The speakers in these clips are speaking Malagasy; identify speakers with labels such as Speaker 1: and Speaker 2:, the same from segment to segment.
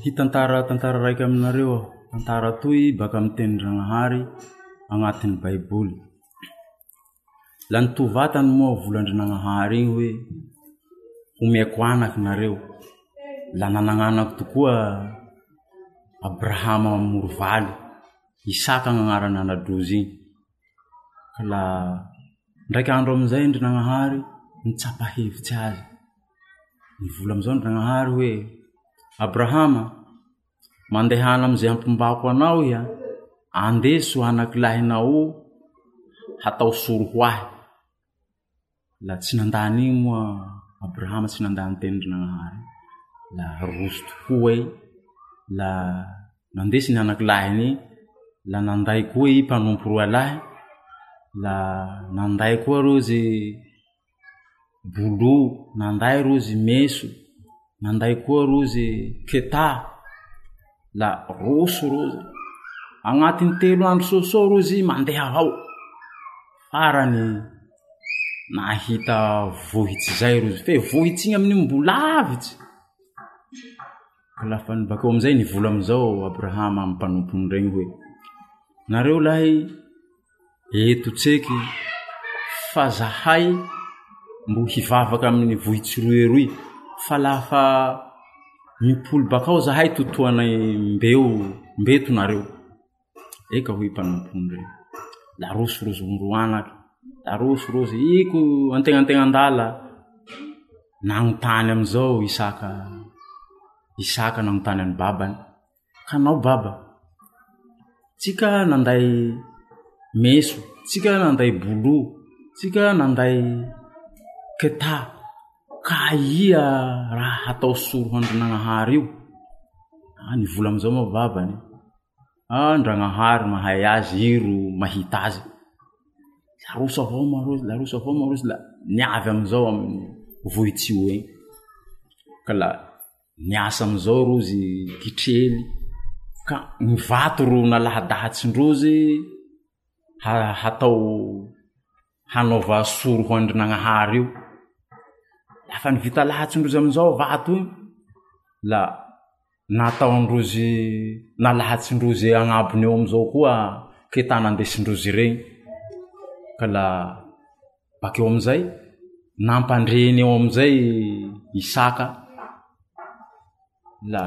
Speaker 1: hitantara tantara raiky aminareo ho tantara toy baka amtenindrianahary agnatin'ny baiboly la nitovatany moa vola ndrinanahary igny hoe homako anaky nareo la nanananako tokoa abrahama moro valy isaka gnanarany anadrozy igny ka la ndraiky andro amizay ndrinagnahary nitsapahevitsy azy nyvola amzao ndrinanahary hoe abrahama mandehana amizay ampimbako anao ia andeso anakilahinao hatao soro hoahy la tsy nandanyiy moa abrahama tsy nandany tenidrinanahary la rosotoko ey la nandesiny anakilahiny la nanday ko i mpanompo roalahy la nanday koa ro ze bolo nanday ro ze meso manday koa rozy keta la roso rozy anatin'ny telo andro sôso rozy mandeha aao farany nahita vohitsy zay rozy fe vohitsy igny amiymbolavitsy ka lafa ny bakeo amizay nivola amizao abrahama amy mpanompony reny hoe nareo lahay etotseky fa zahay mbo hivavaky aminy vohitsy roeroy fa lafa mipolo bakao zahay totoanay mbeo mbetonareo eka ho mpanomponre larosorozoro anaky larosorozy iko antegnategnandala nanontany amzao isaka isaka nanontany amy babany kanao baba tsika nanday meso tsika nanday bolo tsika nanday keta ka ia raha hatao soro hoandrinanahary io ah, nivola amzao mavavany ah, ndragnahary mahay azy i ro mahita azy laros ava may laroso avao maroy la niavy amizao amy voitsio eny ka la niasa amizao rozy titrely ka mivato ro nalahadahatsindrozy ahatao hanaova soro hoandrinanahary io afa nivita lahatsindrozy amizao vato iy la nataondrozy nalahatsindrozy agnabonyeo amizao koa ketanandesindrozy regny ka la bakeo amizay nampandreny eo amizay isaka la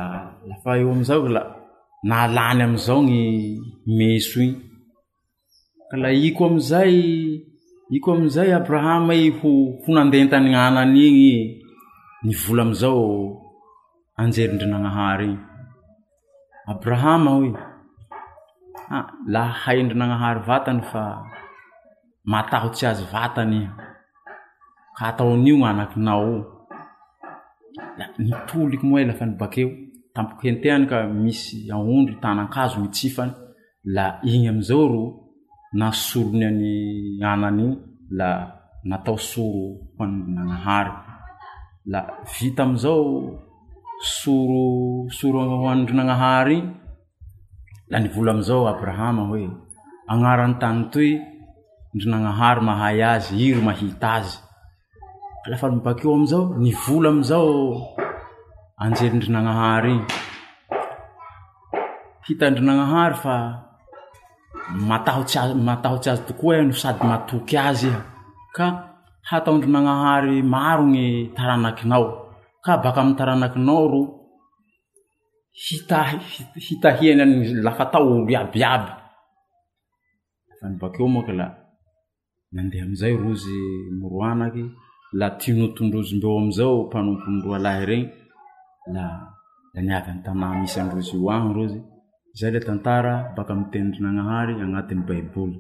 Speaker 1: lafa eo amizay kla nalany amizao ny meso igny ka la iko amizay iko amizay abrahama i hoho nandentany anan'igny ny vola amizao anjerindrinanahary iny abrahama hoya laha hay indrinanahary vatany fa matahotsy azy vatany ih ka ataon'io gnanakinao la nitolo iko moae lafa nibakeo tampoko henteany ka misy aondro tanakazo mitsifany la igny amizao ro na solonyany anany la natao soro hoanidrinanahary la vita amizao soro soro ho andrinanahary iy la nivola amizao abrahama hoe agnaran tany toy ndrinanahary mahay azy iry mahita azy a lafa bakeo amizao ny vola amizao anjelindrinanahary iy hitandrinanahary fa yamatahotsy azy tokoa e no sady matoky azy iha e. ka hataondry nanahary maro ny taranakinao ka baka amy taranakinao ro hita hiany an lafa taolo iabiaby fa nibakeo mok la nandeha amizay rozy moroanaky la tinotondrozombeo amizao mpanofonroa lahy regny lala niavy an tanà misy androzy oany rozy Zay Tantara, baka mitendry ang agnatin'ny Baiboly.